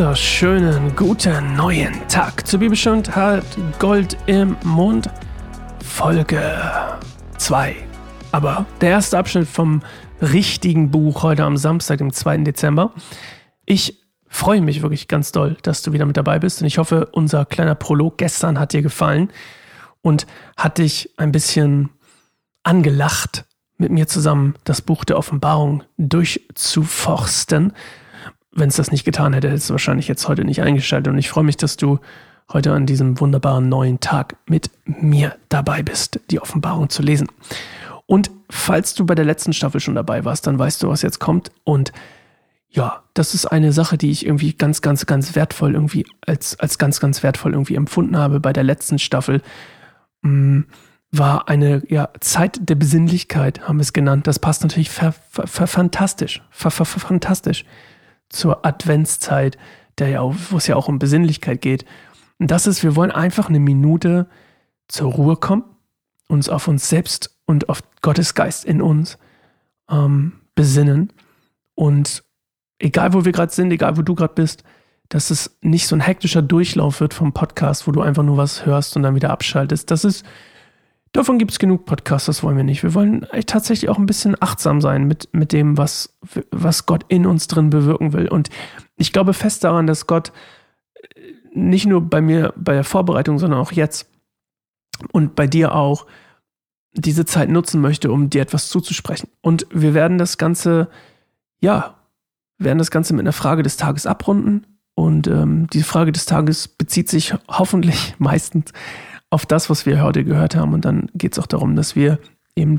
wunderschönen guten neuen Tag zu Bibelstunde hat Gold im Mund. Folge 2. Aber der erste Abschnitt vom richtigen Buch heute am Samstag, dem 2. Dezember. Ich freue mich wirklich ganz doll, dass du wieder mit dabei bist und ich hoffe, unser kleiner Prolog gestern hat dir gefallen und hat dich ein bisschen angelacht, mit mir zusammen das Buch der Offenbarung durchzuforsten. Wenn es das nicht getan hätte, hättest du wahrscheinlich jetzt heute nicht eingeschaltet. Und ich freue mich, dass du heute an diesem wunderbaren neuen Tag mit mir dabei bist, die Offenbarung zu lesen. Und falls du bei der letzten Staffel schon dabei warst, dann weißt du, was jetzt kommt. Und ja, das ist eine Sache, die ich irgendwie ganz, ganz, ganz wertvoll irgendwie als, als ganz, ganz wertvoll irgendwie empfunden habe bei der letzten Staffel. Mh, war eine ja, Zeit der Besinnlichkeit, haben wir es genannt. Das passt natürlich ver, ver, ver, fantastisch, fantastisch zur Adventszeit, der ja, wo es ja auch um Besinnlichkeit geht. Und das ist, wir wollen einfach eine Minute zur Ruhe kommen, uns auf uns selbst und auf Gottes Geist in uns ähm, besinnen. Und egal, wo wir gerade sind, egal, wo du gerade bist, dass es nicht so ein hektischer Durchlauf wird vom Podcast, wo du einfach nur was hörst und dann wieder abschaltest. Das ist Davon gibt es genug Podcasts, das wollen wir nicht. Wir wollen tatsächlich auch ein bisschen achtsam sein mit, mit dem, was, was Gott in uns drin bewirken will. Und ich glaube fest daran, dass Gott äh, nicht nur bei mir bei der Vorbereitung, sondern auch jetzt und bei dir auch diese Zeit nutzen möchte, um dir etwas zuzusprechen. Und wir werden das Ganze, ja, werden das Ganze mit einer Frage des Tages abrunden. Und ähm, die Frage des Tages bezieht sich hoffentlich meistens auf das, was wir heute gehört haben. Und dann geht es auch darum, dass wir eben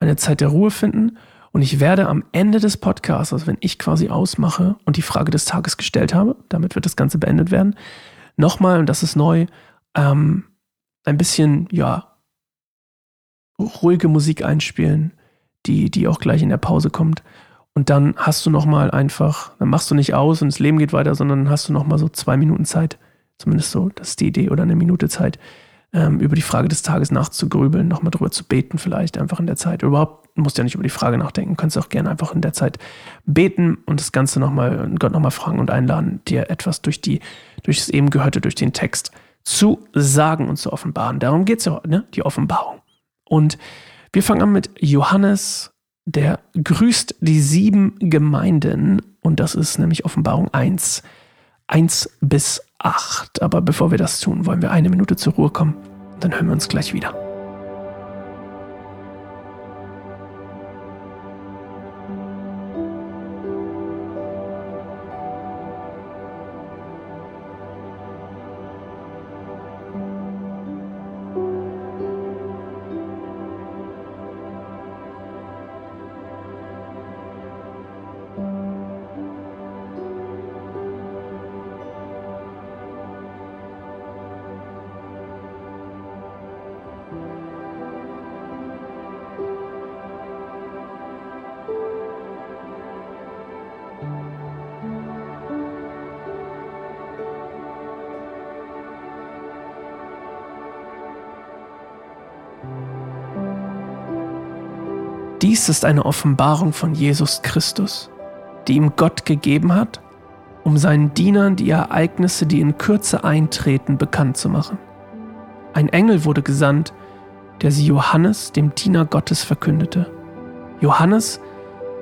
eine Zeit der Ruhe finden. Und ich werde am Ende des Podcasts, also wenn ich quasi ausmache und die Frage des Tages gestellt habe, damit wird das Ganze beendet werden, nochmal, und das ist neu, ähm, ein bisschen, ja, ruhige Musik einspielen, die, die auch gleich in der Pause kommt. Und dann hast du nochmal einfach, dann machst du nicht aus und das Leben geht weiter, sondern hast du nochmal so zwei Minuten Zeit, zumindest so, das ist die Idee, oder eine Minute Zeit, ähm, über die Frage des Tages nachzugrübeln, nochmal drüber zu beten, vielleicht einfach in der Zeit. Überhaupt musst du ja nicht über die Frage nachdenken, kannst auch gerne einfach in der Zeit beten und das Ganze nochmal, Gott nochmal fragen und einladen, dir etwas durch die, durch das eben Gehörte, durch den Text zu sagen und zu offenbaren. Darum geht es ja ne? die Offenbarung. Und wir fangen an mit Johannes, der grüßt die sieben Gemeinden und das ist nämlich Offenbarung 1, 1 bis 8. Aber bevor wir das tun, wollen wir eine Minute zur Ruhe kommen. Dann hören wir uns gleich wieder. Dies ist eine Offenbarung von Jesus Christus, die ihm Gott gegeben hat, um seinen Dienern die Ereignisse, die in Kürze eintreten, bekannt zu machen. Ein Engel wurde gesandt, der sie Johannes, dem Diener Gottes, verkündete. Johannes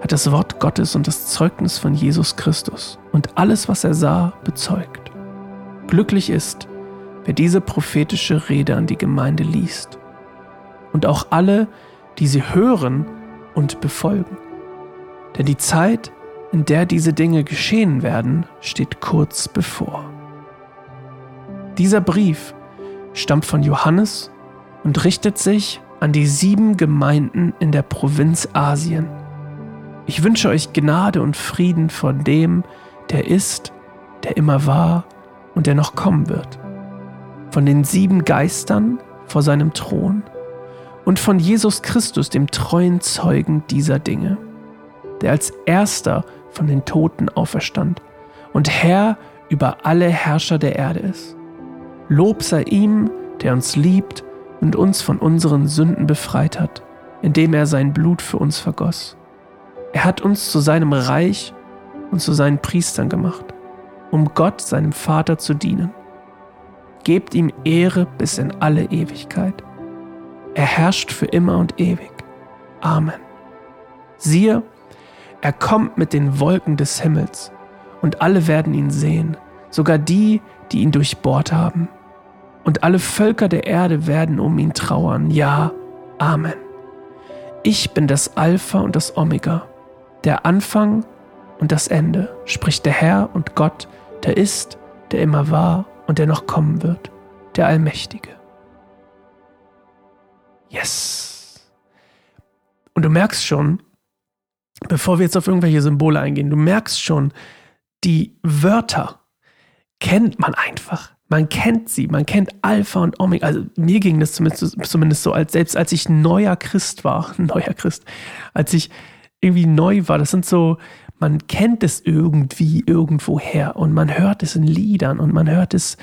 hat das Wort Gottes und das Zeugnis von Jesus Christus und alles, was er sah, bezeugt. Glücklich ist, wer diese prophetische Rede an die Gemeinde liest. Und auch alle, die sie hören und befolgen. Denn die Zeit, in der diese Dinge geschehen werden, steht kurz bevor. Dieser Brief stammt von Johannes und richtet sich an die sieben Gemeinden in der Provinz Asien. Ich wünsche euch Gnade und Frieden von dem, der ist, der immer war und der noch kommen wird. Von den sieben Geistern vor seinem Thron und von Jesus Christus, dem treuen Zeugen dieser Dinge, der als erster von den Toten auferstand und Herr über alle Herrscher der Erde ist. Lob sei ihm, der uns liebt und uns von unseren Sünden befreit hat, indem er sein Blut für uns vergoss. Er hat uns zu seinem Reich und zu seinen Priestern gemacht um Gott, seinem Vater, zu dienen. Gebt ihm Ehre bis in alle Ewigkeit. Er herrscht für immer und ewig. Amen. Siehe, er kommt mit den Wolken des Himmels, und alle werden ihn sehen, sogar die, die ihn durchbohrt haben. Und alle Völker der Erde werden um ihn trauern. Ja, Amen. Ich bin das Alpha und das Omega, der Anfang und das Ende, spricht der Herr und Gott, der ist, der immer war und der noch kommen wird, der Allmächtige. Yes. Und du merkst schon, bevor wir jetzt auf irgendwelche Symbole eingehen, du merkst schon, die Wörter kennt man einfach. Man kennt sie, man kennt Alpha und Omega. Also mir ging das zumindest, zumindest so, als selbst als ich neuer Christ war, neuer Christ, als ich irgendwie neu war, das sind so, man kennt es irgendwie irgendwoher und man hört es in Liedern und man hört es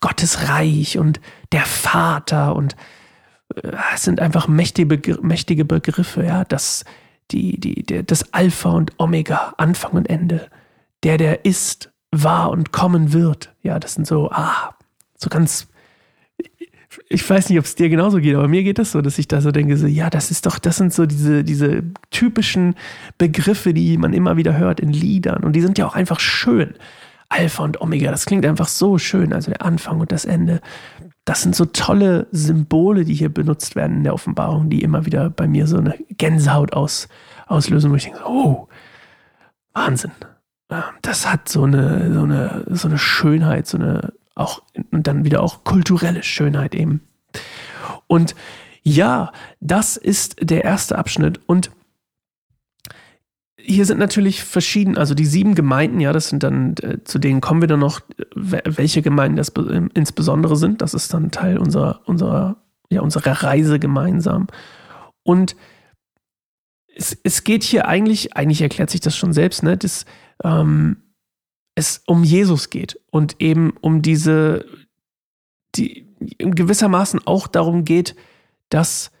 Gottes Reich und der Vater und es sind einfach mächtige, mächtige Begriffe, ja, das, die, die, der, das Alpha und Omega, Anfang und Ende, der, der ist, war und kommen wird. Ja, das sind so, ah, so ganz, ich weiß nicht, ob es dir genauso geht, aber mir geht das so, dass ich da so denke, so, ja, das ist doch, das sind so diese, diese typischen Begriffe, die man immer wieder hört in Liedern und die sind ja auch einfach schön. Alpha und Omega, das klingt einfach so schön, also der Anfang und das Ende. Das sind so tolle Symbole, die hier benutzt werden in der Offenbarung, die immer wieder bei mir so eine Gänsehaut aus, auslösen, wo ich denke, oh, Wahnsinn. Das hat so eine, so eine, so eine Schönheit, so eine auch und dann wieder auch kulturelle Schönheit eben. Und ja, das ist der erste Abschnitt und hier sind natürlich verschieden, also die sieben Gemeinden, ja, das sind dann, äh, zu denen kommen wir dann noch, welche Gemeinden das insbesondere sind. Das ist dann Teil unserer, unserer, ja, unserer Reise gemeinsam. Und es, es geht hier eigentlich, eigentlich erklärt sich das schon selbst, ne, dass ähm, es um Jesus geht und eben um diese, die gewissermaßen auch darum geht, dass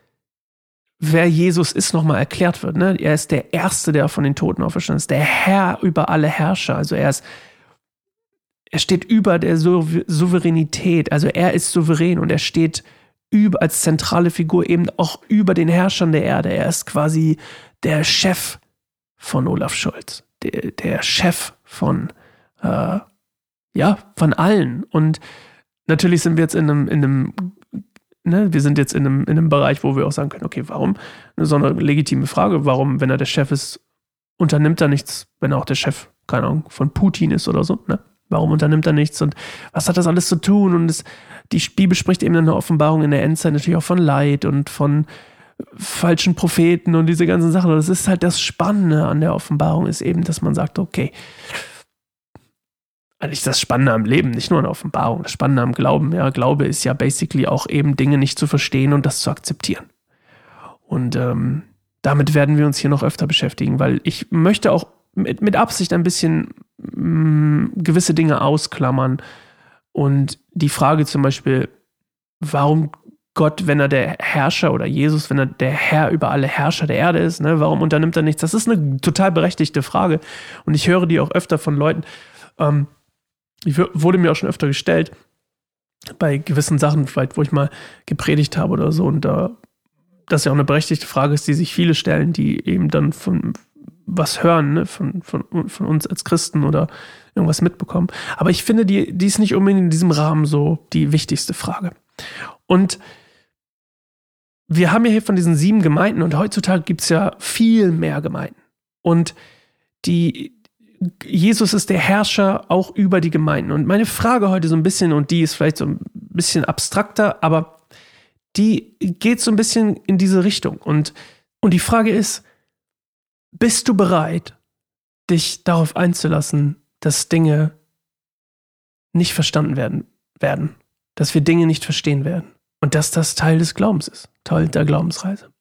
wer Jesus ist, nochmal erklärt wird. Ne? Er ist der Erste, der von den Toten auferstanden ist, der Herr über alle Herrscher. Also er ist, er steht über der Souveränität. Also er ist souverän und er steht über, als zentrale Figur eben auch über den Herrschern der Erde. Er ist quasi der Chef von Olaf Scholz, der, der Chef von, äh, ja, von allen. Und natürlich sind wir jetzt in einem, in einem ne, wir sind jetzt in einem, in einem Bereich, wo wir auch sagen können, okay, warum? So eine legitime Frage, warum, wenn er der Chef ist, unternimmt er nichts, wenn er auch der Chef, keine Ahnung, von Putin ist oder so, ne? Warum unternimmt er nichts und was hat das alles zu tun? Und es, die Bibel spricht eben in der Offenbarung in der Endzeit natürlich auch von Leid und von falschen Propheten und diese ganzen Sachen. Das ist halt das Spannende an der Offenbarung, ist eben, dass man sagt, okay, eigentlich das Spannende am Leben, nicht nur eine Offenbarung, das Spannende am Glauben. Ja, Glaube ist ja basically auch eben Dinge nicht zu verstehen und das zu akzeptieren. Und ähm, damit werden wir uns hier noch öfter beschäftigen, weil ich möchte auch mit, mit Absicht ein bisschen mh, mm, gewisse Dinge ausklammern. Und die Frage zum Beispiel, warum Gott, wenn er der Herrscher oder Jesus, wenn er der Herr über alle Herrscher der Erde ist, ne, warum unternimmt er nichts? Das ist eine total berechtigte Frage. Und ich höre die auch öfter von Leuten. Ähm, die wurde mir auch schon öfter gestellt, bei gewissen Sachen, vielleicht, wo ich mal gepredigt habe oder so. Und da, das ja auch eine berechtigte Frage ist, die sich viele stellen, die eben dann von was hören, ne? von, von, von uns als Christen oder irgendwas mitbekommen. Aber ich finde, die, die ist nicht unbedingt in diesem Rahmen so die wichtigste Frage. Und wir haben ja hier von diesen sieben Gemeinden und heutzutage gibt es ja viel mehr Gemeinden. Und die, Jesus ist der Herrscher auch über die Gemeinden. Und meine Frage heute so ein bisschen, und die ist vielleicht so ein bisschen abstrakter, aber die geht so ein bisschen in diese Richtung. Und, und die Frage ist, bist du bereit, dich darauf einzulassen, dass Dinge nicht verstanden werden, werden, dass wir Dinge nicht verstehen werden und dass das Teil des Glaubens ist, Teil der Glaubensreise?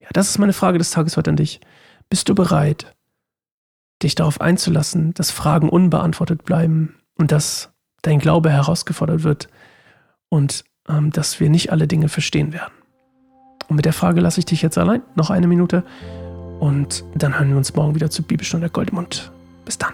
Ja, das ist meine Frage des Tages heute an dich. Bist du bereit, dich darauf einzulassen, dass Fragen unbeantwortet bleiben und dass dein Glaube herausgefordert wird und ähm, dass wir nicht alle Dinge verstehen werden. Und mit der Frage lasse ich dich jetzt allein, noch eine Minute, und dann hören wir uns morgen wieder zur Bibelstunde Goldmund. Bis dann.